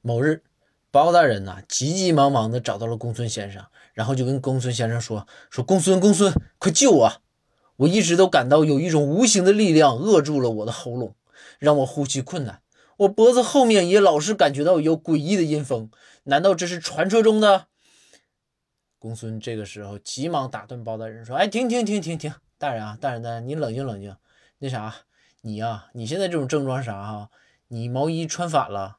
某日，包大人呐，急急忙忙地找到了公孙先生，然后就跟公孙先生说：“说公孙，公孙，快救我！我一直都感到有一种无形的力量扼住了我的喉咙，让我呼吸困难。我脖子后面也老是感觉到有诡异的阴风。难道这是传说中的？”公孙这个时候急忙打断包大人说：“哎，停停停停停，大人啊，大人，大人，你冷静冷静。那啥，你呀，你现在这种症状是啥哈？你毛衣穿反了。”